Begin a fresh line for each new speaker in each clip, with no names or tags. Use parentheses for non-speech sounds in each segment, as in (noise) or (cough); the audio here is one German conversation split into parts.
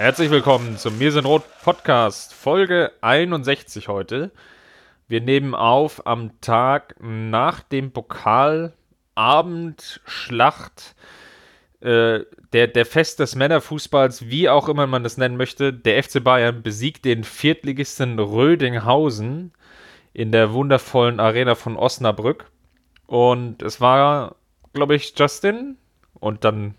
Herzlich willkommen zum Mir sind Rot Podcast, Folge 61 heute. Wir nehmen auf am Tag nach dem Pokalabendschlacht äh, der, der Fest des Männerfußballs, wie auch immer man das nennen möchte. Der FC Bayern besiegt den Viertligisten Rödinghausen in der wundervollen Arena von Osnabrück. Und es war, glaube ich, Justin und dann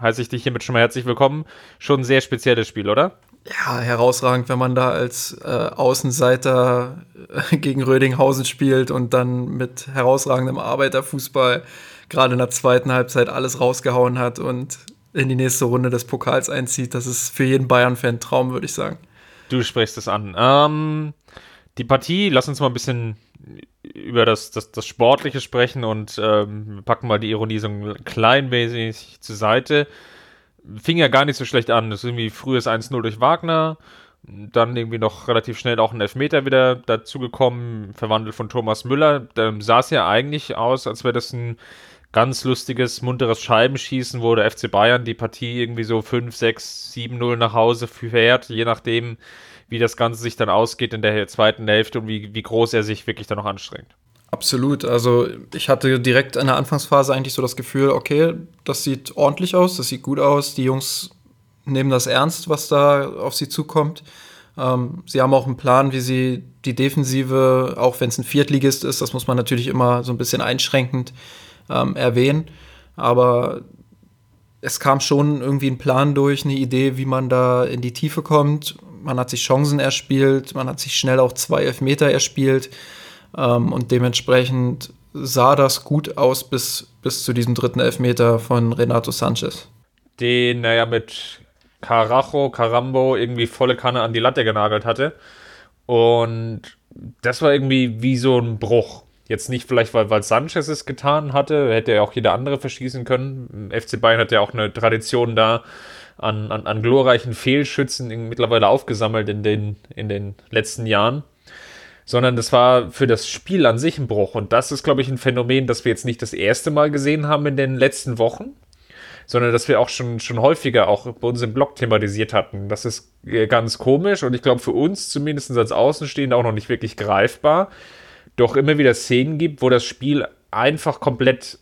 heiße ich dich hiermit schon mal herzlich willkommen. Schon ein sehr spezielles Spiel, oder?
Ja, herausragend, wenn man da als äh, Außenseiter äh, gegen Rödinghausen spielt und dann mit herausragendem Arbeiterfußball gerade in der zweiten Halbzeit alles rausgehauen hat und in die nächste Runde des Pokals einzieht. Das ist für jeden Bayern-Fan Traum, würde ich sagen.
Du sprichst es an. Ähm, die Partie, lass uns mal ein bisschen über das, das, das Sportliche sprechen und ähm, packen mal die Ironie so ein zur Seite. Fing ja gar nicht so schlecht an. Das ist irgendwie frühes 1-0 durch Wagner. Dann irgendwie noch relativ schnell auch ein Elfmeter wieder dazugekommen, verwandelt von Thomas Müller. Da sah es ja eigentlich aus, als wäre das ein ganz lustiges, munteres Scheibenschießen, wo der FC Bayern die Partie irgendwie so 5, 6, 7-0 nach Hause fährt, je nachdem, wie das Ganze sich dann ausgeht in der zweiten Hälfte und wie, wie groß er sich wirklich dann noch anstrengt.
Absolut. Also ich hatte direkt in der Anfangsphase eigentlich so das Gefühl, okay, das sieht ordentlich aus, das sieht gut aus. Die Jungs nehmen das ernst, was da auf sie zukommt. Ähm, sie haben auch einen Plan, wie sie die Defensive, auch wenn es ein Viertligist ist, das muss man natürlich immer so ein bisschen einschränkend ähm, erwähnen. Aber es kam schon irgendwie ein Plan durch, eine Idee, wie man da in die Tiefe kommt man hat sich Chancen erspielt, man hat sich schnell auch zwei Elfmeter erspielt ähm, und dementsprechend sah das gut aus bis, bis zu diesem dritten Elfmeter von Renato Sanchez.
Den, naja, mit Carajo, Carambo irgendwie volle Kanne an die Latte genagelt hatte. Und das war irgendwie wie so ein Bruch. Jetzt nicht vielleicht, weil, weil Sanchez es getan hatte, hätte ja auch jeder andere verschießen können. FC Bayern hat ja auch eine Tradition da, an, an, an glorreichen Fehlschützen mittlerweile aufgesammelt in den, in den letzten Jahren. Sondern das war für das Spiel an sich ein Bruch. Und das ist, glaube ich, ein Phänomen, das wir jetzt nicht das erste Mal gesehen haben in den letzten Wochen, sondern dass wir auch schon, schon häufiger auch bei uns im Blog thematisiert hatten. Das ist äh, ganz komisch und ich glaube für uns zumindest als Außenstehende auch noch nicht wirklich greifbar. Doch immer wieder Szenen gibt, wo das Spiel einfach komplett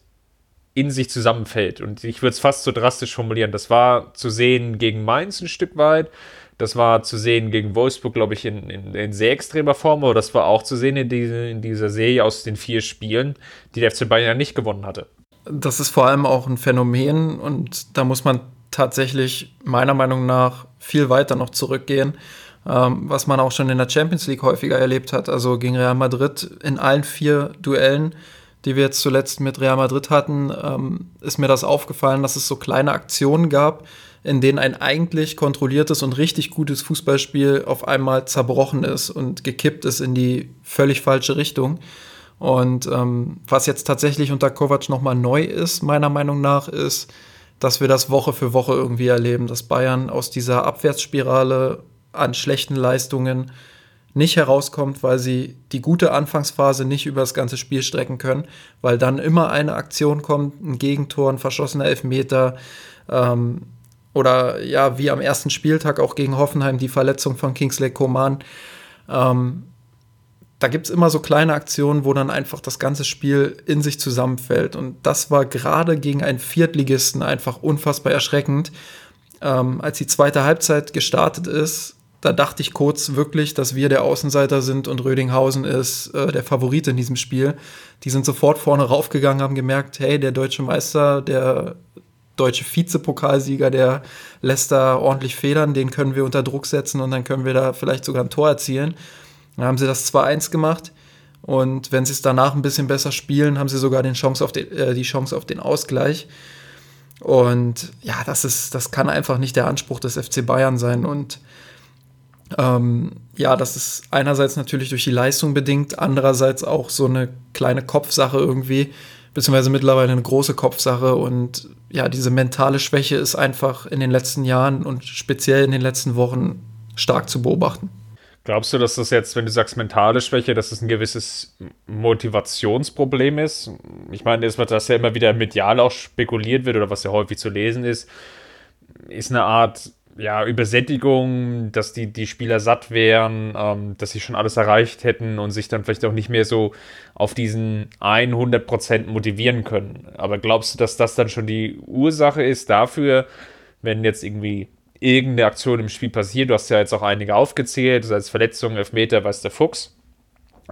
in sich zusammenfällt. Und ich würde es fast so drastisch formulieren. Das war zu sehen gegen Mainz ein Stück weit. Das war zu sehen gegen Wolfsburg, glaube ich, in, in, in, sehr extremer Form. Aber das war auch zu sehen in, diese, in dieser Serie aus den vier Spielen, die der FC Bayern ja nicht gewonnen hatte.
Das ist vor allem auch ein Phänomen und da muss man tatsächlich meiner Meinung nach viel weiter noch zurückgehen, ähm, was man auch schon in der Champions League häufiger erlebt hat. Also gegen Real Madrid in allen vier Duellen die wir jetzt zuletzt mit Real Madrid hatten, ähm, ist mir das aufgefallen, dass es so kleine Aktionen gab, in denen ein eigentlich kontrolliertes und richtig gutes Fußballspiel auf einmal zerbrochen ist und gekippt ist in die völlig falsche Richtung. Und ähm, was jetzt tatsächlich unter Kovac nochmal neu ist, meiner Meinung nach, ist, dass wir das Woche für Woche irgendwie erleben, dass Bayern aus dieser Abwärtsspirale an schlechten Leistungen nicht herauskommt, weil sie die gute Anfangsphase nicht über das ganze Spiel strecken können, weil dann immer eine Aktion kommt, ein Gegentor, ein verschossener Elfmeter ähm, oder ja, wie am ersten Spieltag auch gegen Hoffenheim die Verletzung von Kingsley Coman. Ähm, da gibt es immer so kleine Aktionen, wo dann einfach das ganze Spiel in sich zusammenfällt. Und das war gerade gegen einen Viertligisten einfach unfassbar erschreckend. Ähm, als die zweite Halbzeit gestartet ist, da dachte ich kurz wirklich, dass wir der Außenseiter sind und Rödinghausen ist äh, der Favorit in diesem Spiel. Die sind sofort vorne raufgegangen, haben gemerkt, hey, der deutsche Meister, der deutsche Vizepokalsieger, der lässt da ordentlich federn, den können wir unter Druck setzen und dann können wir da vielleicht sogar ein Tor erzielen. Dann haben sie das 2-1 gemacht und wenn sie es danach ein bisschen besser spielen, haben sie sogar den Chance auf den, äh, die Chance auf den Ausgleich. Und ja, das ist, das kann einfach nicht der Anspruch des FC Bayern sein. Und ähm, ja, das ist einerseits natürlich durch die Leistung bedingt, andererseits auch so eine kleine Kopfsache irgendwie, beziehungsweise mittlerweile eine große Kopfsache. Und ja, diese mentale Schwäche ist einfach in den letzten Jahren und speziell in den letzten Wochen stark zu beobachten.
Glaubst du, dass das jetzt, wenn du sagst mentale Schwäche, dass es ein gewisses Motivationsproblem ist? Ich meine, das, was ja immer wieder medial auch spekuliert wird oder was ja häufig zu lesen ist, ist eine Art ja, Übersättigung, dass die, die Spieler satt wären, ähm, dass sie schon alles erreicht hätten und sich dann vielleicht auch nicht mehr so auf diesen 100% motivieren können. Aber glaubst du, dass das dann schon die Ursache ist dafür, wenn jetzt irgendwie irgendeine Aktion im Spiel passiert, du hast ja jetzt auch einige aufgezählt, sei es Verletzungen, Elfmeter, weiß der Fuchs,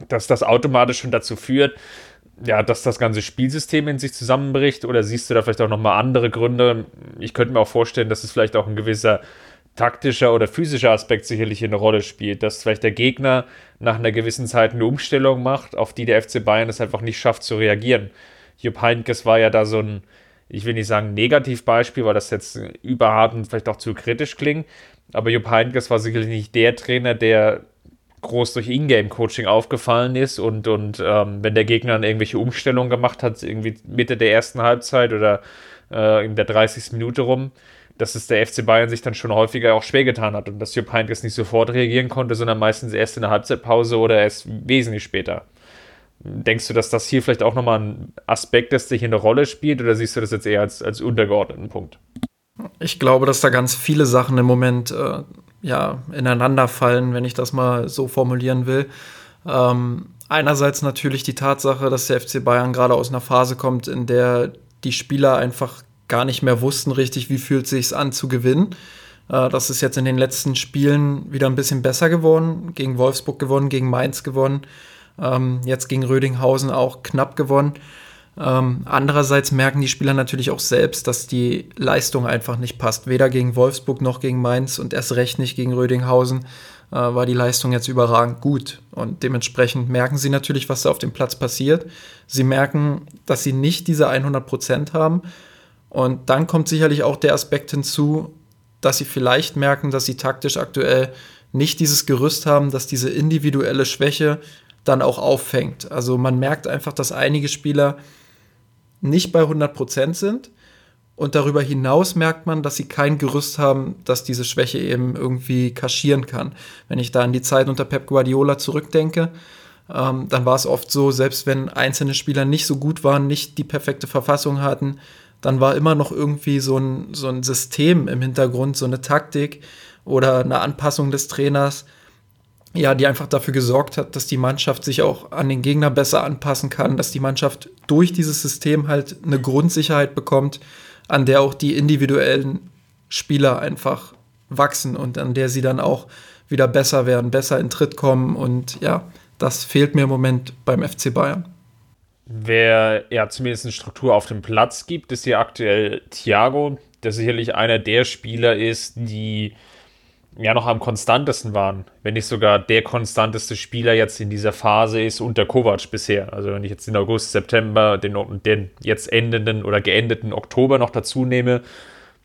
dass das automatisch schon dazu führt, ja, dass das ganze Spielsystem in sich zusammenbricht oder siehst du da vielleicht auch nochmal andere Gründe? Ich könnte mir auch vorstellen, dass es vielleicht auch ein gewisser taktischer oder physischer Aspekt sicherlich eine Rolle spielt, dass vielleicht der Gegner nach einer gewissen Zeit eine Umstellung macht, auf die der FC Bayern es einfach nicht schafft zu reagieren. Jupp Heynckes war ja da so ein, ich will nicht sagen Negativbeispiel, weil das jetzt überhart und vielleicht auch zu kritisch klingt, aber Jupp Heynckes war sicherlich nicht der Trainer, der groß durch Ingame-Coaching aufgefallen ist und, und ähm, wenn der Gegner dann irgendwelche Umstellungen gemacht hat, irgendwie Mitte der ersten Halbzeit oder äh, in der 30. Minute rum, dass es der FC Bayern sich dann schon häufiger auch schwer getan hat und dass Jupp Heynckes nicht sofort reagieren konnte, sondern meistens erst in der Halbzeitpause oder erst wesentlich später. Denkst du, dass das hier vielleicht auch nochmal ein Aspekt ist, der hier eine Rolle spielt oder siehst du das jetzt eher als, als untergeordneten Punkt?
Ich glaube, dass da ganz viele Sachen im Moment äh, ja, ineinander fallen, wenn ich das mal so formulieren will. Ähm, einerseits natürlich die Tatsache, dass der FC Bayern gerade aus einer Phase kommt, in der die Spieler einfach gar nicht mehr wussten richtig, wie fühlt es sich an zu gewinnen. Äh, das ist jetzt in den letzten Spielen wieder ein bisschen besser geworden. Gegen Wolfsburg gewonnen, gegen Mainz gewonnen, ähm, jetzt gegen Rödinghausen auch knapp gewonnen. Ähm, andererseits merken die Spieler natürlich auch selbst, dass die Leistung einfach nicht passt. Weder gegen Wolfsburg noch gegen Mainz und erst recht nicht gegen Rödinghausen äh, war die Leistung jetzt überragend gut. Und dementsprechend merken sie natürlich, was da auf dem Platz passiert. Sie merken, dass sie nicht diese 100 Prozent haben. Und dann kommt sicherlich auch der Aspekt hinzu, dass sie vielleicht merken, dass sie taktisch aktuell nicht dieses Gerüst haben, dass diese individuelle Schwäche dann auch auffängt. Also man merkt einfach, dass einige Spieler nicht bei 100% sind. Und darüber hinaus merkt man, dass sie kein Gerüst haben, das diese Schwäche eben irgendwie kaschieren kann. Wenn ich da an die Zeit unter Pep Guardiola zurückdenke, ähm, dann war es oft so, selbst wenn einzelne Spieler nicht so gut waren, nicht die perfekte Verfassung hatten, dann war immer noch irgendwie so ein, so ein System im Hintergrund, so eine Taktik oder eine Anpassung des Trainers, ja, die einfach dafür gesorgt hat, dass die Mannschaft sich auch an den Gegner besser anpassen kann, dass die Mannschaft durch dieses System halt eine Grundsicherheit bekommt, an der auch die individuellen Spieler einfach wachsen und an der sie dann auch wieder besser werden, besser in Tritt kommen und ja, das fehlt mir im Moment beim FC Bayern.
Wer ja zumindest eine Struktur auf dem Platz gibt, ist hier aktuell Thiago, der sicherlich einer der Spieler ist, die ja noch am konstantesten waren, wenn nicht sogar der konstanteste Spieler jetzt in dieser Phase ist unter Kovac bisher. Also wenn ich jetzt den August, September, den, den jetzt endenden oder geendeten Oktober noch dazu nehme,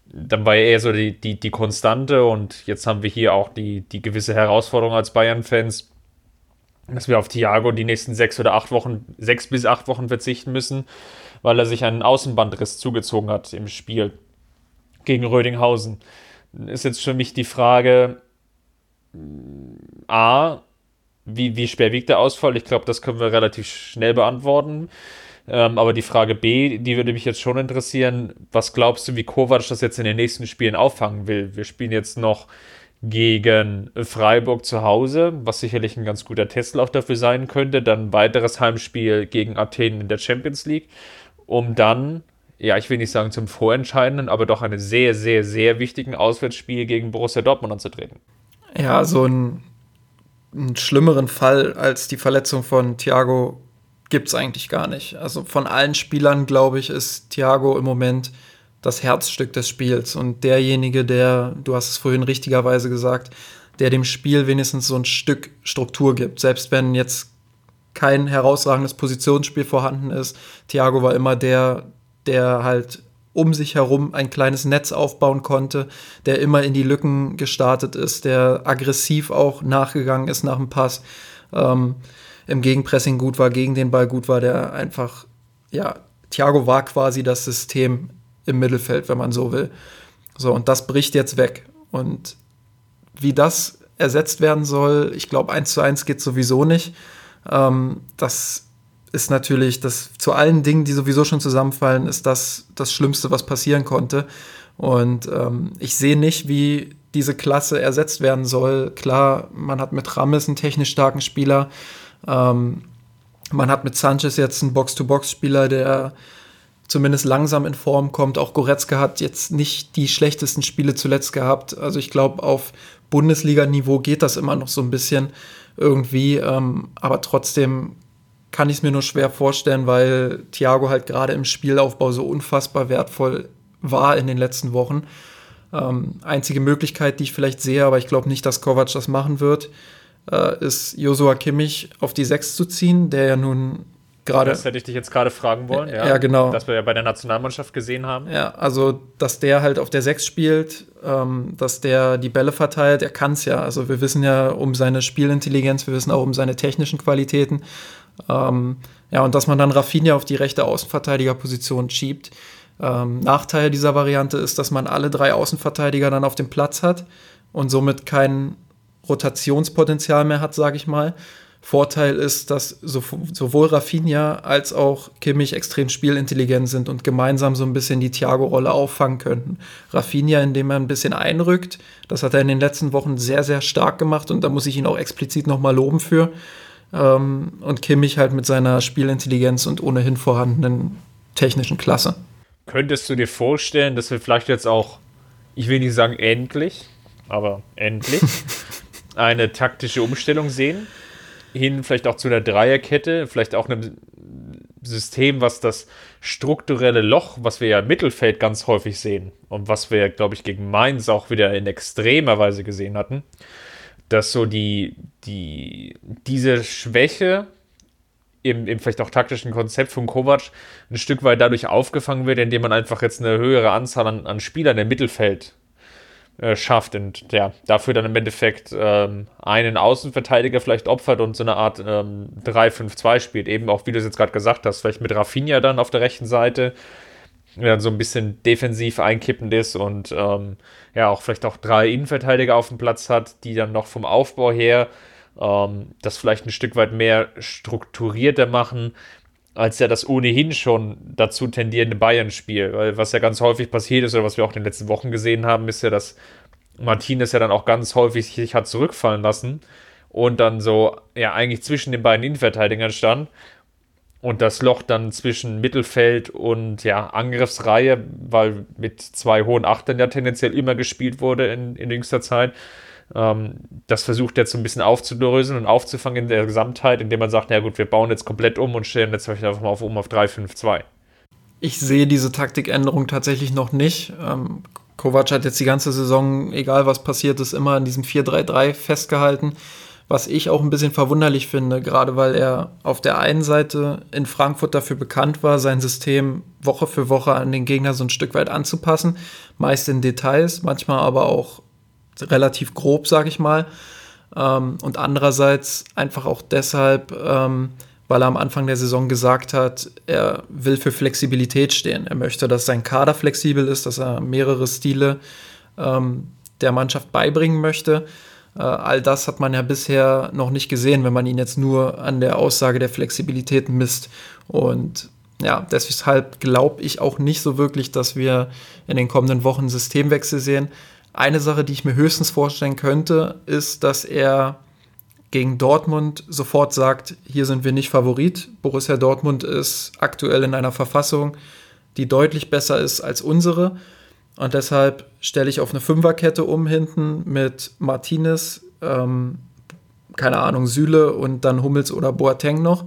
dann war er eher so die, die, die Konstante und jetzt haben wir hier auch die, die gewisse Herausforderung als Bayern-Fans, dass wir auf Thiago die nächsten sechs oder acht Wochen, sechs bis acht Wochen verzichten müssen, weil er sich einen Außenbandriss zugezogen hat im Spiel gegen Rödinghausen ist jetzt für mich die Frage, A, wie, wie schwer wiegt der Ausfall? Ich glaube, das können wir relativ schnell beantworten. Ähm, aber die Frage B, die würde mich jetzt schon interessieren. Was glaubst du, wie Kovac das jetzt in den nächsten Spielen auffangen will? Wir spielen jetzt noch gegen Freiburg zu Hause, was sicherlich ein ganz guter Testlauf dafür sein könnte. Dann ein weiteres Heimspiel gegen Athen in der Champions League, um dann ja, ich will nicht sagen zum Vorentscheidenden, aber doch einen sehr, sehr, sehr wichtigen Auswärtsspiel gegen Borussia Dortmund anzutreten.
Ja, so einen, einen schlimmeren Fall als die Verletzung von Thiago gibt es eigentlich gar nicht. Also von allen Spielern, glaube ich, ist Thiago im Moment das Herzstück des Spiels und derjenige, der, du hast es vorhin richtigerweise gesagt, der dem Spiel wenigstens so ein Stück Struktur gibt. Selbst wenn jetzt kein herausragendes Positionsspiel vorhanden ist. Thiago war immer der, der halt um sich herum ein kleines Netz aufbauen konnte, der immer in die Lücken gestartet ist, der aggressiv auch nachgegangen ist nach dem Pass, ähm, im Gegenpressing gut war, gegen den Ball gut war, der einfach, ja, Thiago war quasi das System im Mittelfeld, wenn man so will. So, und das bricht jetzt weg. Und wie das ersetzt werden soll, ich glaube, eins zu eins geht sowieso nicht. Ähm, das ist natürlich, das zu allen Dingen, die sowieso schon zusammenfallen, ist das das Schlimmste, was passieren konnte. Und ähm, ich sehe nicht, wie diese Klasse ersetzt werden soll. Klar, man hat mit Rames einen technisch starken Spieler. Ähm, man hat mit Sanchez jetzt einen Box-to-Box-Spieler, der zumindest langsam in Form kommt. Auch Goretzka hat jetzt nicht die schlechtesten Spiele zuletzt gehabt. Also ich glaube, auf Bundesliga-Niveau geht das immer noch so ein bisschen irgendwie. Ähm, aber trotzdem kann ich es mir nur schwer vorstellen, weil Thiago halt gerade im Spielaufbau so unfassbar wertvoll war in den letzten Wochen. Ähm, einzige Möglichkeit, die ich vielleicht sehe, aber ich glaube nicht, dass Kovac das machen wird, äh, ist Josua Kimmich auf die Sechs zu ziehen, der ja nun gerade.
Das hätte ich dich jetzt gerade fragen wollen,
ja. Ja, genau.
Das wir ja bei der Nationalmannschaft gesehen haben.
Ja, also, dass der halt auf der Sechs spielt, ähm, dass der die Bälle verteilt, er kann es ja. Also, wir wissen ja um seine Spielintelligenz, wir wissen auch um seine technischen Qualitäten. Ähm, ja, und dass man dann Rafinha auf die rechte Außenverteidigerposition schiebt. Ähm, Nachteil dieser Variante ist, dass man alle drei Außenverteidiger dann auf dem Platz hat und somit kein Rotationspotenzial mehr hat, sage ich mal. Vorteil ist, dass sowohl Rafinha als auch Kimmich extrem spielintelligent sind und gemeinsam so ein bisschen die Thiago-Rolle auffangen könnten. Rafinha, indem er ein bisschen einrückt, das hat er in den letzten Wochen sehr, sehr stark gemacht und da muss ich ihn auch explizit nochmal loben für. Ähm, und Kimmich halt mit seiner Spielintelligenz und ohnehin vorhandenen technischen Klasse.
Könntest du dir vorstellen, dass wir vielleicht jetzt auch, ich will nicht sagen endlich, aber endlich, (laughs) eine taktische Umstellung sehen? Hin vielleicht auch zu einer Dreierkette, vielleicht auch einem System, was das strukturelle Loch, was wir ja im Mittelfeld ganz häufig sehen und was wir, glaube ich, gegen Mainz auch wieder in extremer Weise gesehen hatten, dass so die, die, diese Schwäche im, im vielleicht auch taktischen Konzept von Kovac ein Stück weit dadurch aufgefangen wird, indem man einfach jetzt eine höhere Anzahl an, an Spielern im Mittelfeld äh, schafft und ja, dafür dann im Endeffekt ähm, einen Außenverteidiger vielleicht opfert und so eine Art ähm, 3-5-2 spielt. Eben auch, wie du es jetzt gerade gesagt hast, vielleicht mit Rafinha dann auf der rechten Seite, dann so ein bisschen defensiv einkippend ist und ähm, ja, auch vielleicht auch drei Innenverteidiger auf dem Platz hat, die dann noch vom Aufbau her ähm, das vielleicht ein Stück weit mehr strukturierter machen, als ja das ohnehin schon dazu tendierende Bayern-Spiel. Weil was ja ganz häufig passiert ist, oder was wir auch in den letzten Wochen gesehen haben, ist ja, dass Martinez ja dann auch ganz häufig sich hat zurückfallen lassen und dann so, ja, eigentlich zwischen den beiden Innenverteidigern stand und das Loch dann zwischen Mittelfeld und ja, Angriffsreihe, weil mit zwei hohen Achtern ja tendenziell immer gespielt wurde in, in jüngster Zeit, ähm, das versucht jetzt so ein bisschen aufzulösen und aufzufangen in der Gesamtheit, indem man sagt, na gut, wir bauen jetzt komplett um und stellen jetzt einfach mal auf um auf 3-5-2.
Ich sehe diese Taktikänderung tatsächlich noch nicht. Ähm, Kovac hat jetzt die ganze Saison, egal was passiert ist, immer in diesem 4-3-3 festgehalten. Was ich auch ein bisschen verwunderlich finde, gerade weil er auf der einen Seite in Frankfurt dafür bekannt war, sein System Woche für Woche an den Gegner so ein Stück weit anzupassen, meist in Details, manchmal aber auch relativ grob, sage ich mal. Ähm, und andererseits einfach auch deshalb, ähm, weil er am Anfang der Saison gesagt hat, er will für Flexibilität stehen. Er möchte, dass sein Kader flexibel ist, dass er mehrere Stile ähm, der Mannschaft beibringen möchte. Äh, all das hat man ja bisher noch nicht gesehen, wenn man ihn jetzt nur an der Aussage der Flexibilität misst. Und ja, deshalb glaube ich auch nicht so wirklich, dass wir in den kommenden Wochen Systemwechsel sehen. Eine Sache, die ich mir höchstens vorstellen könnte, ist, dass er gegen Dortmund sofort sagt, hier sind wir nicht Favorit. Borussia Dortmund ist aktuell in einer Verfassung, die deutlich besser ist als unsere. Und deshalb stelle ich auf eine Fünferkette um hinten mit Martinez, ähm, keine Ahnung, Süle und dann Hummels oder Boateng noch.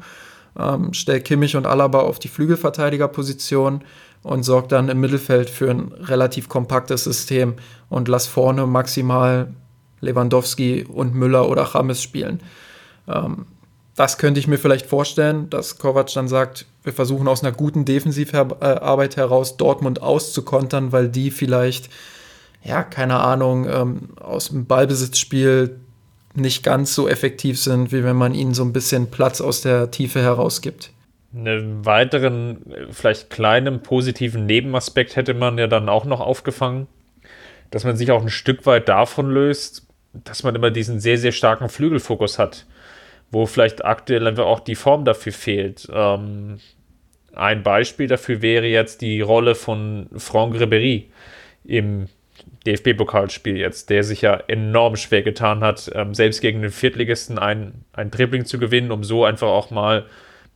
Ähm, stelle Kimmich und Alaba auf die Flügelverteidigerposition und sorgt dann im Mittelfeld für ein relativ kompaktes System und lass vorne maximal Lewandowski und Müller oder James spielen. Ähm, das könnte ich mir vielleicht vorstellen, dass Kovac dann sagt, wir versuchen aus einer guten Defensivarbeit heraus Dortmund auszukontern, weil die vielleicht, ja, keine Ahnung, ähm, aus dem Ballbesitzspiel nicht ganz so effektiv sind, wie wenn man ihnen so ein bisschen Platz aus der Tiefe herausgibt.
Einen weiteren, vielleicht kleinen positiven Nebenaspekt hätte man ja dann auch noch aufgefangen, dass man sich auch ein Stück weit davon löst, dass man immer diesen sehr, sehr starken Flügelfokus hat, wo vielleicht aktuell einfach auch die Form dafür fehlt. Ähm, ein Beispiel dafür wäre jetzt die Rolle von Franck Ribéry im DFB-Pokalspiel jetzt, der sich ja enorm schwer getan hat, ähm, selbst gegen den Viertligisten ein, ein Dribbling zu gewinnen, um so einfach auch mal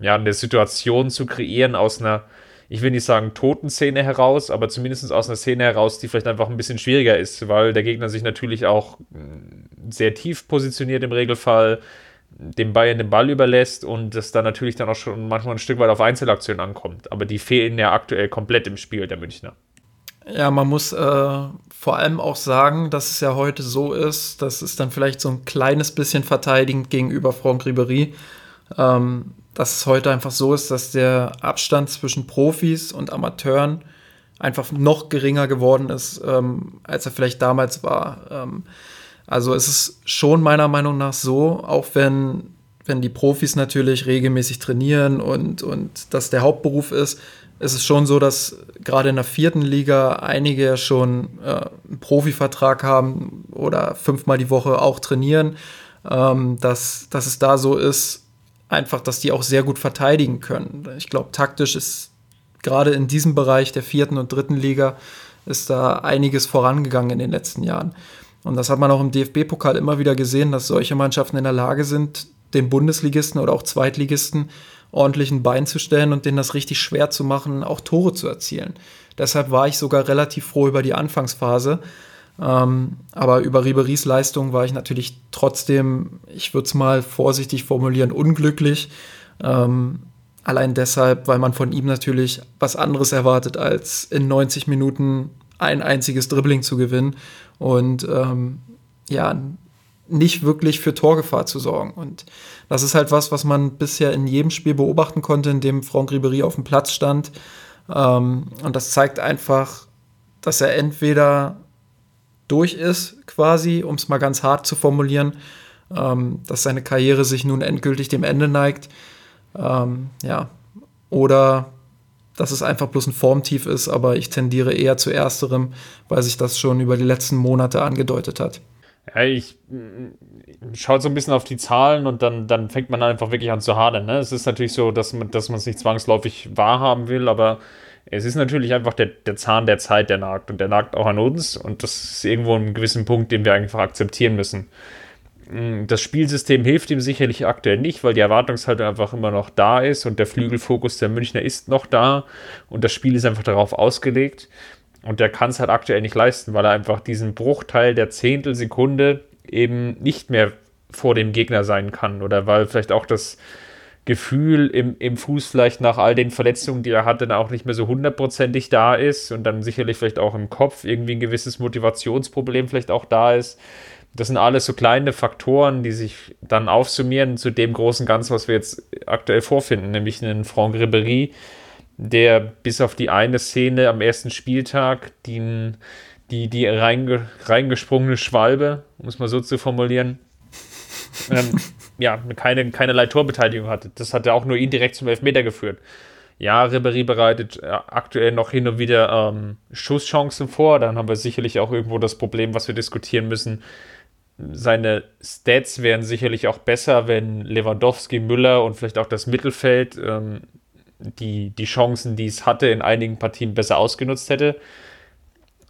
ja, eine Situation zu kreieren aus einer, ich will nicht sagen toten Szene heraus, aber zumindest aus einer Szene heraus, die vielleicht einfach ein bisschen schwieriger ist, weil der Gegner sich natürlich auch mm, sehr tief positioniert im Regelfall, dem Bayern den Ball überlässt und das dann natürlich dann auch schon manchmal ein Stück weit auf Einzelaktionen ankommt. Aber die fehlen ja aktuell komplett im Spiel der Münchner.
Ja, man muss äh, vor allem auch sagen, dass es ja heute so ist, dass es dann vielleicht so ein kleines bisschen verteidigend gegenüber Franck Ribéry, ähm, dass es heute einfach so ist, dass der Abstand zwischen Profis und Amateuren einfach noch geringer geworden ist, ähm, als er vielleicht damals war. Ähm, also es ist schon meiner Meinung nach so, auch wenn, wenn die Profis natürlich regelmäßig trainieren und, und das der Hauptberuf ist, es ist schon so, dass gerade in der vierten Liga einige schon äh, einen Profivertrag haben oder fünfmal die Woche auch trainieren, ähm, dass, dass es da so ist, einfach, dass die auch sehr gut verteidigen können. Ich glaube, taktisch ist gerade in diesem Bereich der vierten und dritten Liga ist da einiges vorangegangen in den letzten Jahren. Und das hat man auch im DFB-Pokal immer wieder gesehen, dass solche Mannschaften in der Lage sind, den Bundesligisten oder auch Zweitligisten ordentlichen Bein zu stellen und denen das richtig schwer zu machen, auch Tore zu erzielen. Deshalb war ich sogar relativ froh über die Anfangsphase. Ähm, aber über Riberies Leistung war ich natürlich trotzdem, ich würde es mal vorsichtig formulieren, unglücklich. Ähm, allein deshalb, weil man von ihm natürlich was anderes erwartet, als in 90 Minuten ein einziges Dribbling zu gewinnen und ähm, ja, nicht wirklich für Torgefahr zu sorgen. Und das ist halt was, was man bisher in jedem Spiel beobachten konnte, in dem Franck Ribéry auf dem Platz stand. Ähm, und das zeigt einfach, dass er entweder durch ist, quasi, um es mal ganz hart zu formulieren, ähm, dass seine Karriere sich nun endgültig dem Ende neigt. Ähm, ja, oder dass es einfach bloß ein Formtief ist, aber ich tendiere eher zu ersterem, weil sich das schon über die letzten Monate angedeutet hat.
Ja, ich schaue so ein bisschen auf die Zahlen und dann, dann fängt man einfach wirklich an zu hadern. Ne? Es ist natürlich so, dass man dass es nicht zwangsläufig wahrhaben will, aber es ist natürlich einfach der, der Zahn der Zeit, der nagt und der nagt auch an uns und das ist irgendwo ein gewissen Punkt, den wir einfach akzeptieren müssen. Mm, das Spielsystem hilft ihm sicherlich aktuell nicht, weil die Erwartungshaltung einfach immer noch da ist und der Flügelfokus der Münchner ist noch da und das Spiel ist einfach darauf ausgelegt. Und der kann es halt aktuell nicht leisten, weil er einfach diesen Bruchteil der Zehntelsekunde eben nicht mehr vor dem Gegner sein kann. Oder weil vielleicht auch das Gefühl im, im Fuß vielleicht nach all den Verletzungen, die er hatte, dann auch nicht mehr so hundertprozentig da ist und dann sicherlich vielleicht auch im Kopf irgendwie ein gewisses Motivationsproblem vielleicht auch da ist. Das sind alles so kleine Faktoren, die sich dann aufsummieren zu dem großen Ganzen, was wir jetzt aktuell vorfinden, nämlich einen Franck Ribéry, der bis auf die eine Szene am ersten Spieltag die, die, die reinge, reingesprungene Schwalbe, um es mal so zu formulieren, (laughs) ähm, ja, keine, keinerlei Torbeteiligung hatte. Das hat ja auch nur ihn direkt zum Elfmeter geführt. Ja, Ribéry bereitet äh, aktuell noch hin und wieder ähm, Schusschancen vor. Dann haben wir sicherlich auch irgendwo das Problem, was wir diskutieren müssen. Seine Stats wären sicherlich auch besser, wenn Lewandowski, Müller und vielleicht auch das Mittelfeld ähm, die, die Chancen, die es hatte, in einigen Partien besser ausgenutzt hätte.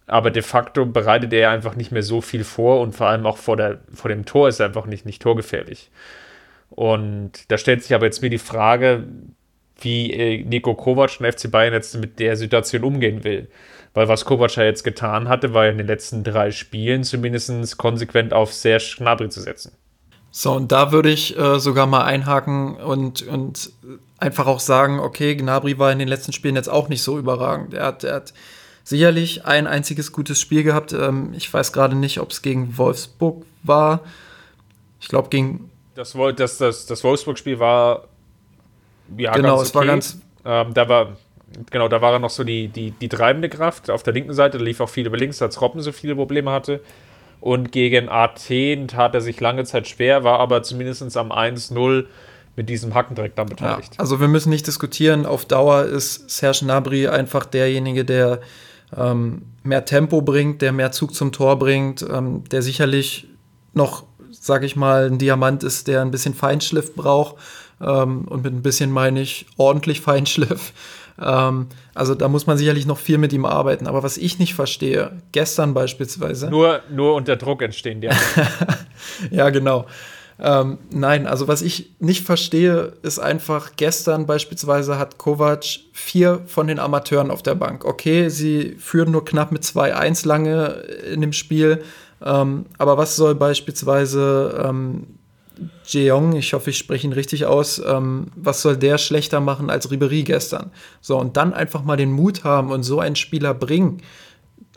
Aber de facto bereitet er einfach nicht mehr so viel vor und vor allem auch vor, der, vor dem Tor ist er einfach nicht, nicht torgefährlich. Und da stellt sich aber jetzt mir die Frage, wie äh, Nico Kovac und FC Bayern jetzt mit der Situation umgehen will. Weil was Kovac ja jetzt getan hatte, war in den letzten drei Spielen zumindest konsequent auf sehr Gnabry zu setzen.
So, und da würde ich äh, sogar mal einhaken und, und einfach auch sagen, okay, Gnabry war in den letzten Spielen jetzt auch nicht so überragend. Er hat, er hat sicherlich ein einziges gutes Spiel gehabt. Ähm, ich weiß gerade nicht, ob es gegen Wolfsburg war. Ich glaube, gegen.
Das, das, das, das Wolfsburg-Spiel war.
Ja, genau, es okay. war ganz,
Ähm, da war, genau, da war er noch so die, die, die treibende Kraft. Auf der linken Seite lief auch viel über links, als Robben so viele Probleme hatte. Und gegen Athen tat er sich lange Zeit schwer, war aber zumindest am 1-0 mit diesem Hackendreck dann beteiligt.
Ja, also wir müssen nicht diskutieren, auf Dauer ist Serge Nabri einfach derjenige, der ähm, mehr Tempo bringt, der mehr Zug zum Tor bringt, ähm, der sicherlich noch, sag ich mal, ein Diamant ist, der ein bisschen Feinschliff braucht. Ähm, und mit ein bisschen meine ich ordentlich Feinschliff. Ähm, also da muss man sicherlich noch viel mit ihm arbeiten. Aber was ich nicht verstehe, gestern beispielsweise.
Nur, nur unter Druck entstehen die. (laughs)
ja, genau. Ähm, nein, also was ich nicht verstehe, ist einfach, gestern beispielsweise hat Kovac vier von den Amateuren auf der Bank. Okay, sie führen nur knapp mit 2-1 lange in dem Spiel, ähm, aber was soll beispielsweise ähm, Jeong, ich hoffe, ich spreche ihn richtig aus, ähm, was soll der schlechter machen als Ribery gestern? So, und dann einfach mal den Mut haben und so einen Spieler bringen,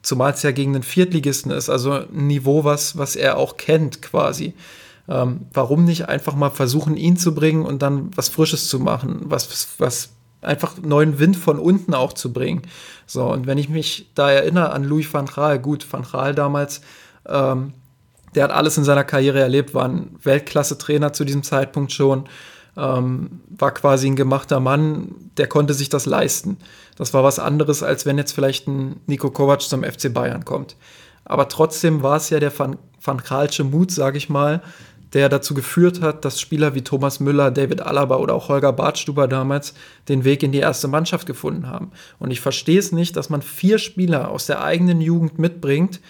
zumal es ja gegen den Viertligisten ist, also ein Niveau, was, was er auch kennt quasi. Ähm, warum nicht einfach mal versuchen, ihn zu bringen und dann was Frisches zu machen, was, was einfach neuen Wind von unten auch zu bringen. So, und wenn ich mich da erinnere an Louis van Gaal, gut, van Gaal damals, ähm, der hat alles in seiner Karriere erlebt, war ein Weltklasse-Trainer zu diesem Zeitpunkt schon, ähm, war quasi ein gemachter Mann, der konnte sich das leisten. Das war was anderes, als wenn jetzt vielleicht ein Nico Kovac zum FC Bayern kommt. Aber trotzdem war es ja der Van, Van Gaalsche Mut, sage ich mal, der dazu geführt hat, dass Spieler wie Thomas Müller, David Alaba oder auch Holger Bartstuber damals den Weg in die erste Mannschaft gefunden haben. Und ich verstehe es nicht, dass man vier Spieler aus der eigenen Jugend mitbringt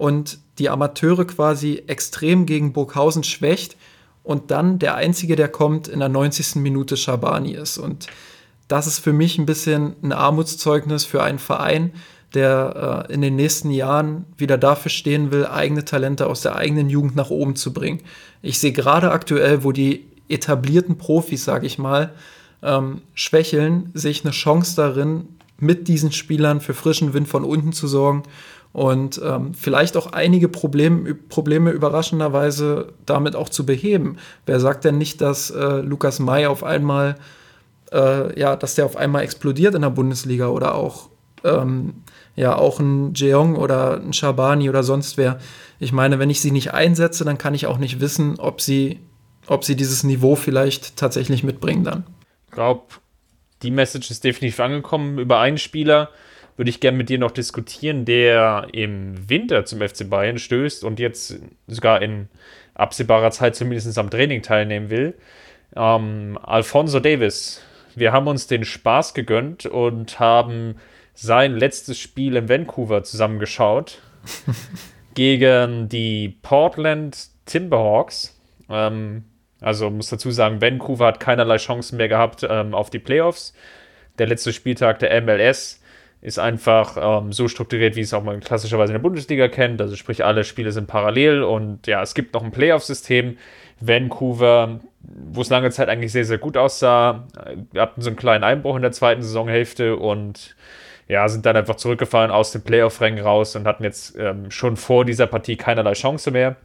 und die Amateure quasi extrem gegen Burghausen schwächt und dann der Einzige, der kommt, in der 90. Minute Schabani ist. Und das ist für mich ein bisschen ein Armutszeugnis für einen Verein, der äh, in den nächsten Jahren wieder dafür stehen will, eigene Talente aus der eigenen Jugend nach oben zu bringen. Ich sehe gerade aktuell, wo die etablierten Profis, sage ich mal, ähm, schwächeln, sehe ich eine Chance darin, mit diesen Spielern für frischen Wind von unten zu sorgen und ähm, vielleicht auch einige Problem, Probleme überraschenderweise damit auch zu beheben. Wer sagt denn nicht, dass äh, Lukas May auf einmal, äh, ja, dass der auf einmal explodiert in der Bundesliga oder auch ähm, ja auch ein Jeong oder ein Shabani oder sonst wer. Ich meine, wenn ich sie nicht einsetze, dann kann ich auch nicht wissen, ob sie, ob sie dieses Niveau vielleicht tatsächlich mitbringen dann.
Ich glaube, die Message ist definitiv angekommen. Über einen Spieler würde ich gerne mit dir noch diskutieren, der im Winter zum FC Bayern stößt und jetzt sogar in absehbarer Zeit zumindest am Training teilnehmen will. Ähm, Alfonso Davis. Wir haben uns den Spaß gegönnt und haben sein letztes Spiel in Vancouver zusammengeschaut (laughs) gegen die Portland Timberhawks. Ähm, also muss dazu sagen, Vancouver hat keinerlei Chancen mehr gehabt ähm, auf die Playoffs. Der letzte Spieltag der MLS ist einfach ähm, so strukturiert, wie es auch man klassischerweise in der Bundesliga kennt. Also sprich, alle Spiele sind parallel und ja, es gibt noch ein Playoff-System. Vancouver, wo es lange Zeit eigentlich sehr, sehr gut aussah, äh, hatten so einen kleinen Einbruch in der zweiten Saisonhälfte und ja, sind dann einfach zurückgefallen aus dem Playoff-Rängen raus und hatten jetzt ähm, schon vor dieser Partie keinerlei Chance mehr.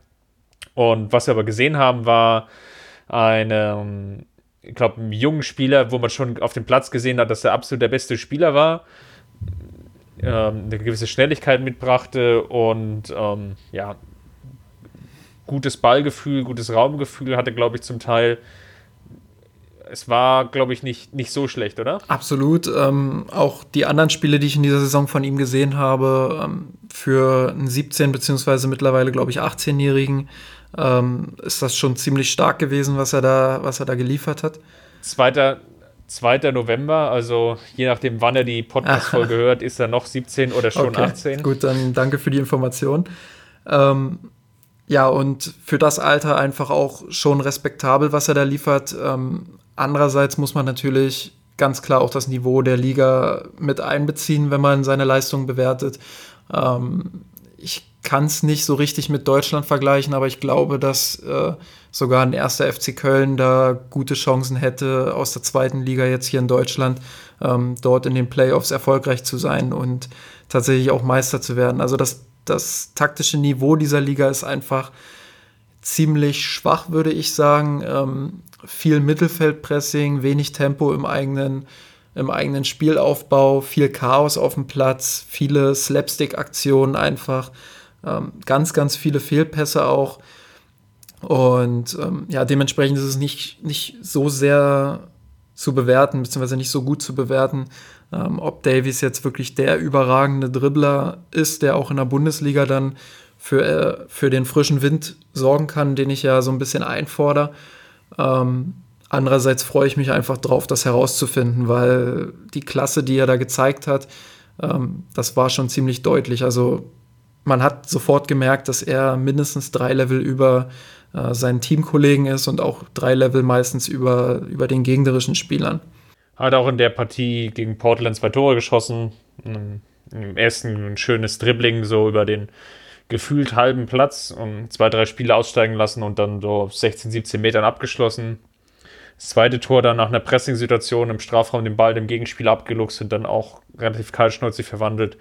Und was wir aber gesehen haben, war einen, ich glaube, einen jungen Spieler, wo man schon auf dem Platz gesehen hat, dass er absolut der beste Spieler war, ähm, eine gewisse Schnelligkeit mitbrachte und ähm, ja, gutes Ballgefühl, gutes Raumgefühl hatte, glaube ich, zum Teil es war, glaube ich, nicht, nicht so schlecht, oder?
Absolut. Ähm, auch die anderen Spiele, die ich in dieser Saison von ihm gesehen habe, ähm, für einen 17- beziehungsweise mittlerweile, glaube ich, 18-Jährigen, ähm, ist das schon ziemlich stark gewesen, was er da, was er da geliefert hat.
2. 2. November, also je nachdem, wann er die Podcast-Folge (laughs) hört, ist er noch 17 oder schon okay. 18.
Gut, dann danke für die Information. Ähm, ja, und für das Alter einfach auch schon respektabel, was er da liefert. Ähm, Andererseits muss man natürlich ganz klar auch das Niveau der Liga mit einbeziehen, wenn man seine Leistung bewertet. Ähm, ich kann es nicht so richtig mit Deutschland vergleichen, aber ich glaube, dass äh, sogar ein erster FC Köln da gute Chancen hätte, aus der zweiten Liga jetzt hier in Deutschland ähm, dort in den Playoffs erfolgreich zu sein und tatsächlich auch Meister zu werden. Also das, das taktische Niveau dieser Liga ist einfach ziemlich schwach, würde ich sagen. Ähm, viel Mittelfeldpressing, wenig Tempo im eigenen, im eigenen Spielaufbau, viel Chaos auf dem Platz, viele Slapstick-Aktionen einfach, ähm, ganz, ganz viele Fehlpässe auch. Und ähm, ja, dementsprechend ist es nicht, nicht so sehr zu bewerten, beziehungsweise nicht so gut zu bewerten, ähm, ob Davies jetzt wirklich der überragende Dribbler ist, der auch in der Bundesliga dann für, äh, für den frischen Wind sorgen kann, den ich ja so ein bisschen einfordere. Ähm, andererseits freue ich mich einfach drauf, das herauszufinden, weil die Klasse, die er da gezeigt hat, ähm, das war schon ziemlich deutlich. Also man hat sofort gemerkt, dass er mindestens drei Level über äh, seinen Teamkollegen ist und auch drei Level meistens über, über den gegnerischen Spielern.
Hat auch in der Partie gegen Portland zwei Tore geschossen. Im ersten ein schönes Dribbling so über den gefühlt halben Platz und zwei, drei Spiele aussteigen lassen und dann so 16, 17 Metern abgeschlossen. Das zweite Tor dann nach einer Pressing-Situation im Strafraum den Ball dem Gegenspieler abgeluchst und dann auch relativ kaltschnäuzig verwandelt.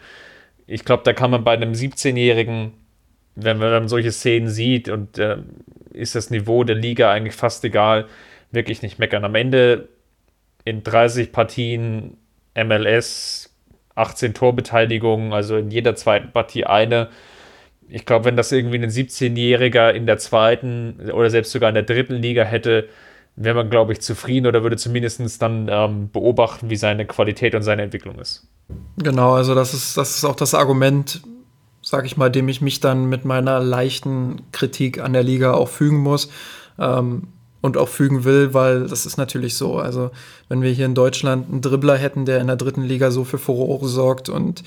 Ich glaube, da kann man bei einem 17-Jährigen, wenn man dann solche Szenen sieht und äh, ist das Niveau der Liga eigentlich fast egal, wirklich nicht meckern. Am Ende in 30 Partien MLS 18 Torbeteiligungen, also in jeder zweiten Partie eine. Ich glaube, wenn das irgendwie ein 17-Jähriger in der zweiten oder selbst sogar in der dritten Liga hätte, wäre man, glaube ich, zufrieden oder würde zumindest dann ähm, beobachten, wie seine Qualität und seine Entwicklung ist.
Genau, also das ist, das ist auch das Argument, sag ich mal, dem ich mich dann mit meiner leichten Kritik an der Liga auch fügen muss. Ähm, und auch fügen will, weil das ist natürlich so. Also, wenn wir hier in Deutschland einen Dribbler hätten, der in der dritten Liga so für Furore sorgt und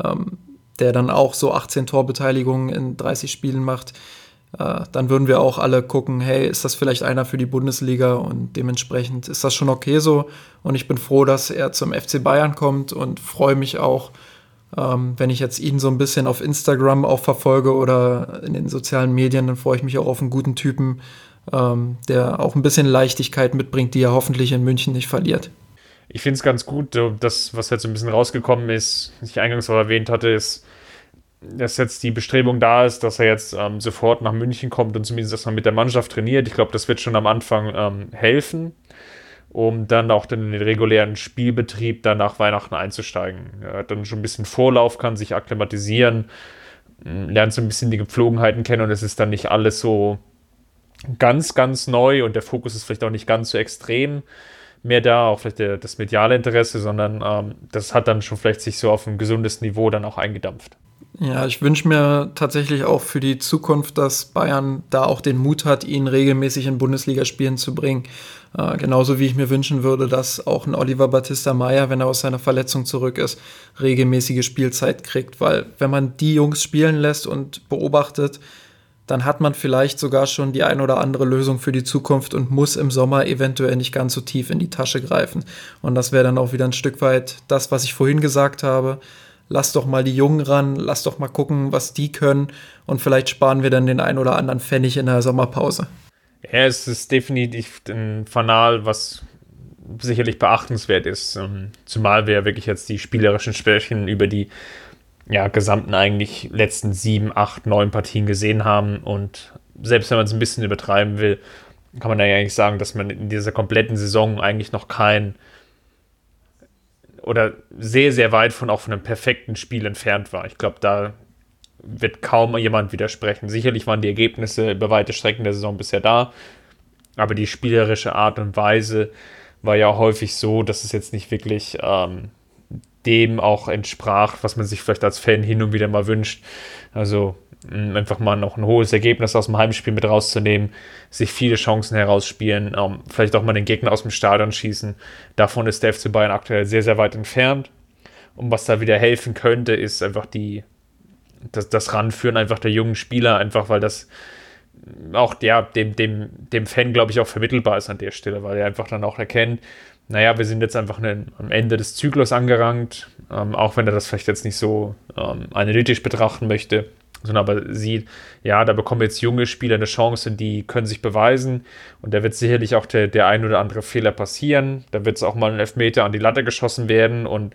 ähm, der dann auch so 18 Torbeteiligungen in 30 Spielen macht, äh, dann würden wir auch alle gucken, hey, ist das vielleicht einer für die Bundesliga? Und dementsprechend ist das schon okay so. Und ich bin froh, dass er zum FC Bayern kommt und freue mich auch, ähm, wenn ich jetzt ihn so ein bisschen auf Instagram auch verfolge oder in den sozialen Medien, dann freue ich mich auch auf einen guten Typen, ähm, der auch ein bisschen Leichtigkeit mitbringt, die er hoffentlich in München nicht verliert.
Ich finde es ganz gut, das, was jetzt ein bisschen rausgekommen ist, was ich eingangs auch erwähnt hatte, ist, dass jetzt die Bestrebung da ist, dass er jetzt ähm, sofort nach München kommt und zumindest erstmal mit der Mannschaft trainiert. Ich glaube, das wird schon am Anfang ähm, helfen, um dann auch in den regulären Spielbetrieb dann nach Weihnachten einzusteigen. Er hat dann schon ein bisschen Vorlauf, kann sich akklimatisieren, lernt so ein bisschen die Gepflogenheiten kennen und es ist dann nicht alles so ganz, ganz neu und der Fokus ist vielleicht auch nicht ganz so extrem mehr da, auch vielleicht der, das mediale Interesse, sondern ähm, das hat dann schon vielleicht sich so auf ein gesundes Niveau dann auch eingedampft.
Ja, ich wünsche mir tatsächlich auch für die Zukunft, dass Bayern da auch den Mut hat, ihn regelmäßig in Bundesligaspielen zu bringen. Äh, genauso wie ich mir wünschen würde, dass auch ein Oliver Battista Meyer, wenn er aus seiner Verletzung zurück ist, regelmäßige Spielzeit kriegt. Weil wenn man die Jungs spielen lässt und beobachtet, dann hat man vielleicht sogar schon die ein oder andere Lösung für die Zukunft und muss im Sommer eventuell nicht ganz so tief in die Tasche greifen. Und das wäre dann auch wieder ein Stück weit das, was ich vorhin gesagt habe. Lass doch mal die Jungen ran, lass doch mal gucken, was die können und vielleicht sparen wir dann den ein oder anderen Pfennig in der Sommerpause.
Ja, es ist definitiv ein Fanal, was sicherlich beachtenswert ist. Ähm, zumal wir ja wirklich jetzt die spielerischen Schwächen über die ja, gesamten eigentlich letzten sieben, acht, neun Partien gesehen haben. Und selbst wenn man es ein bisschen übertreiben will, kann man ja eigentlich sagen, dass man in dieser kompletten Saison eigentlich noch kein oder sehr, sehr weit von auch von einem perfekten Spiel entfernt war. Ich glaube, da wird kaum jemand widersprechen. Sicherlich waren die Ergebnisse über weite Strecken der Saison bisher da, aber die spielerische Art und Weise war ja häufig so, dass es jetzt nicht wirklich ähm, dem auch entsprach, was man sich vielleicht als Fan hin und wieder mal wünscht. Also mm, einfach mal noch ein hohes Ergebnis aus dem Heimspiel mit rauszunehmen, sich viele Chancen herausspielen, ähm, vielleicht auch mal den Gegner aus dem Stadion schießen. Davon ist der FC Bayern aktuell sehr, sehr weit entfernt. Und was da wieder helfen könnte, ist einfach die, das, das Ranführen einfach der jungen Spieler, einfach weil das auch ja, dem, dem, dem Fan, glaube ich, auch vermittelbar ist an der Stelle, weil er einfach dann auch erkennt, naja, wir sind jetzt einfach ne, am Ende des Zyklus angerangt, ähm, auch wenn er das vielleicht jetzt nicht so ähm, analytisch betrachten möchte, sondern aber sieht, ja, da bekommen jetzt junge Spieler eine Chance, die können sich beweisen und da wird sicherlich auch der, der ein oder andere Fehler passieren, da wird es auch mal ein Elfmeter an die Latte geschossen werden und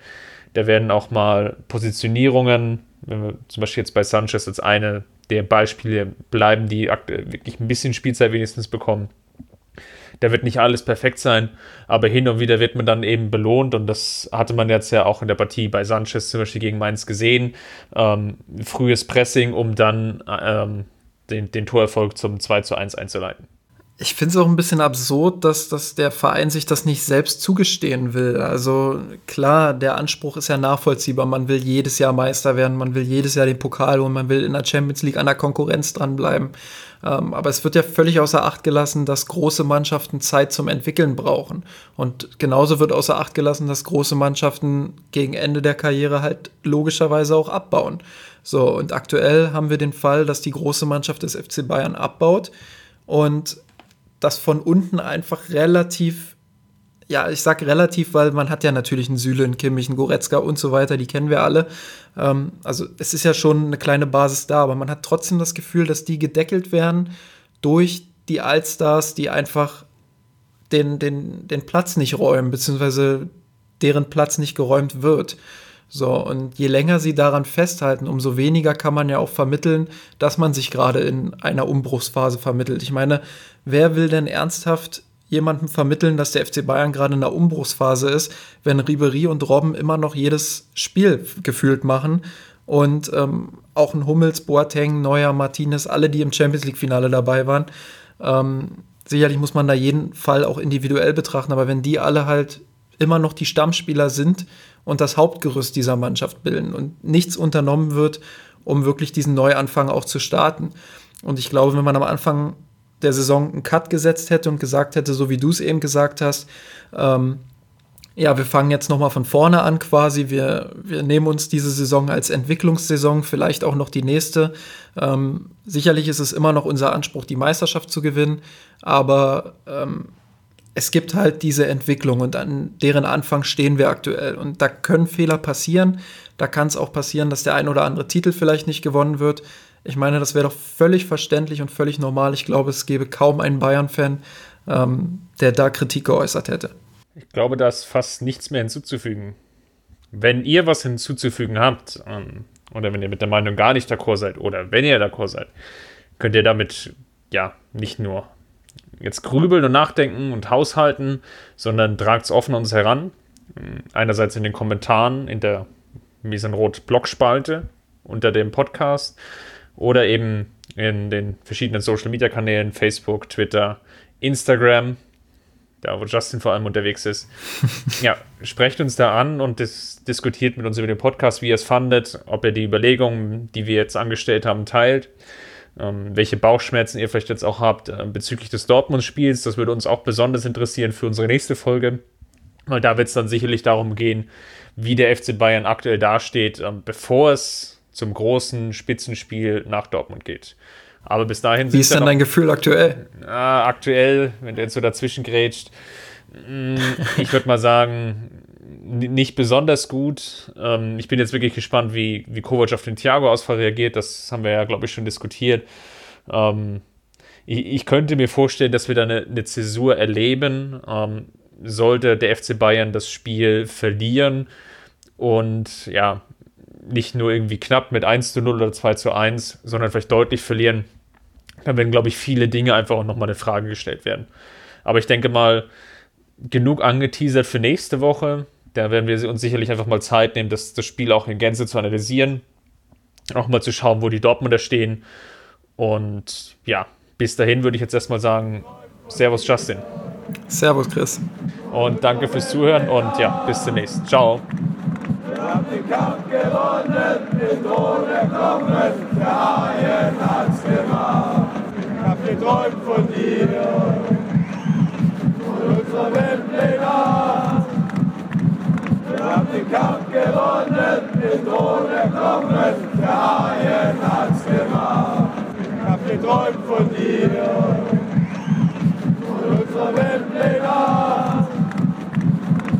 da werden auch mal Positionierungen, wenn wir zum Beispiel jetzt bei Sanchez als eine der Beispiele bleiben, die wirklich ein bisschen Spielzeit wenigstens bekommen, da wird nicht alles perfekt sein, aber hin und wieder wird man dann eben belohnt und das hatte man jetzt ja auch in der Partie bei Sanchez zum Beispiel gegen Mainz gesehen. Ähm, frühes Pressing, um dann ähm, den, den Torerfolg zum 2 zu 1 einzuleiten.
Ich finde es auch ein bisschen absurd, dass, dass der Verein sich das nicht selbst zugestehen will. Also klar, der Anspruch ist ja nachvollziehbar. Man will jedes Jahr Meister werden, man will jedes Jahr den Pokal und man will in der Champions League an der Konkurrenz dranbleiben. Ähm, aber es wird ja völlig außer Acht gelassen, dass große Mannschaften Zeit zum Entwickeln brauchen. Und genauso wird außer Acht gelassen, dass große Mannschaften gegen Ende der Karriere halt logischerweise auch abbauen. So, und aktuell haben wir den Fall, dass die große Mannschaft des FC Bayern abbaut und das von unten einfach relativ, ja, ich sag relativ, weil man hat ja natürlich einen Süle, einen Kimmich, einen Goretzka und so weiter, die kennen wir alle. Ähm, also es ist ja schon eine kleine Basis da, aber man hat trotzdem das Gefühl, dass die gedeckelt werden durch die Allstars, die einfach den, den, den Platz nicht räumen, beziehungsweise deren Platz nicht geräumt wird. So, und je länger sie daran festhalten, umso weniger kann man ja auch vermitteln, dass man sich gerade in einer Umbruchsphase vermittelt. Ich meine, wer will denn ernsthaft jemandem vermitteln, dass der FC Bayern gerade in einer Umbruchsphase ist, wenn Ribery und Robben immer noch jedes Spiel gefühlt machen und ähm, auch ein Hummels, Boateng, Neuer, Martinez, alle, die im Champions League-Finale dabei waren. Ähm, sicherlich muss man da jeden Fall auch individuell betrachten, aber wenn die alle halt immer noch die Stammspieler sind, und das Hauptgerüst dieser Mannschaft bilden und nichts unternommen wird, um wirklich diesen Neuanfang auch zu starten. Und ich glaube, wenn man am Anfang der Saison einen Cut gesetzt hätte und gesagt hätte, so wie du es eben gesagt hast, ähm, ja, wir fangen jetzt nochmal von vorne an quasi. Wir, wir nehmen uns diese Saison als Entwicklungssaison, vielleicht auch noch die nächste. Ähm, sicherlich ist es immer noch unser Anspruch, die Meisterschaft zu gewinnen, aber ähm, es gibt halt diese Entwicklung und an deren Anfang stehen wir aktuell. Und da können Fehler passieren. Da kann es auch passieren, dass der ein oder andere Titel vielleicht nicht gewonnen wird. Ich meine, das wäre doch völlig verständlich und völlig normal. Ich glaube, es gäbe kaum einen Bayern-Fan, ähm, der da Kritik geäußert hätte.
Ich glaube, da ist fast nichts mehr hinzuzufügen. Wenn ihr was hinzuzufügen habt, ähm, oder wenn ihr mit der Meinung gar nicht d'accord seid, oder wenn ihr d'accord seid, könnt ihr damit ja nicht nur jetzt grübeln und nachdenken und haushalten, sondern tragt es offen uns heran. Einerseits in den Kommentaren in der Miesenrot-Blogspalte unter dem Podcast oder eben in den verschiedenen Social-Media-Kanälen, Facebook, Twitter, Instagram, da wo Justin vor allem unterwegs ist. (laughs) ja, sprecht uns da an und dis diskutiert mit uns über den Podcast, wie ihr es fandet, ob ihr die Überlegungen, die wir jetzt angestellt haben, teilt welche Bauchschmerzen ihr vielleicht jetzt auch habt äh, bezüglich des Dortmund-Spiels. Das würde uns auch besonders interessieren für unsere nächste Folge, weil da wird es dann sicherlich darum gehen, wie der FC Bayern aktuell dasteht, äh, bevor es zum großen Spitzenspiel nach Dortmund geht. Aber bis dahin.
Wie ist denn dein Gefühl aktuell?
Aktuell, wenn du jetzt so dazwischen grätscht, mm, ich würde mal sagen, nicht besonders gut. Ähm, ich bin jetzt wirklich gespannt, wie, wie Kovac auf den Thiago-Ausfall reagiert. Das haben wir ja, glaube ich, schon diskutiert. Ähm, ich, ich, könnte mir vorstellen, dass wir da eine, eine Zäsur erleben. Ähm, sollte der FC Bayern das Spiel verlieren und ja, nicht nur irgendwie knapp mit 1 zu 0 oder 2 zu 1, sondern vielleicht deutlich verlieren, dann werden, glaube ich, viele Dinge einfach auch nochmal in Frage gestellt werden. Aber ich denke mal, genug angeteasert für nächste Woche. Da werden wir uns sicherlich einfach mal Zeit nehmen, das, das Spiel auch in Gänze zu analysieren. Auch mal zu schauen, wo die Dortmunder stehen. Und ja, bis dahin würde ich jetzt erstmal sagen, Servus Justin.
Servus Chris.
Und danke fürs Zuhören und ja, bis zunächst. Ciao. Wir haben den Kampf gewonnen, den Tod kommen, der Haien hat's gemacht. Ich hab geträumt von dir, den Kampf gewonnen, den Thron erklommen, der Haien hat's gemacht. Ich hab geträumt von dir, von unserer Weltpläne.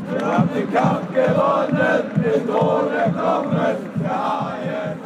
Wir haben den Kampf gewonnen, den Thron erklommen, der Haien